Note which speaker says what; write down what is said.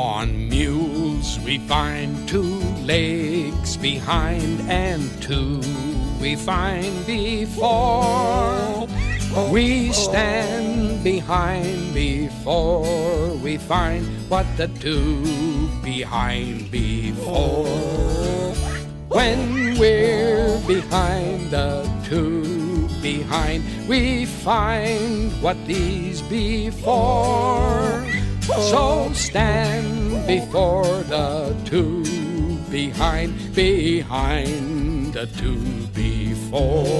Speaker 1: On mules we find two legs behind and two we find before. We stand behind before we find what the two behind before. When we're behind the two behind, we find what these before. So stand before the two behind, behind the two before.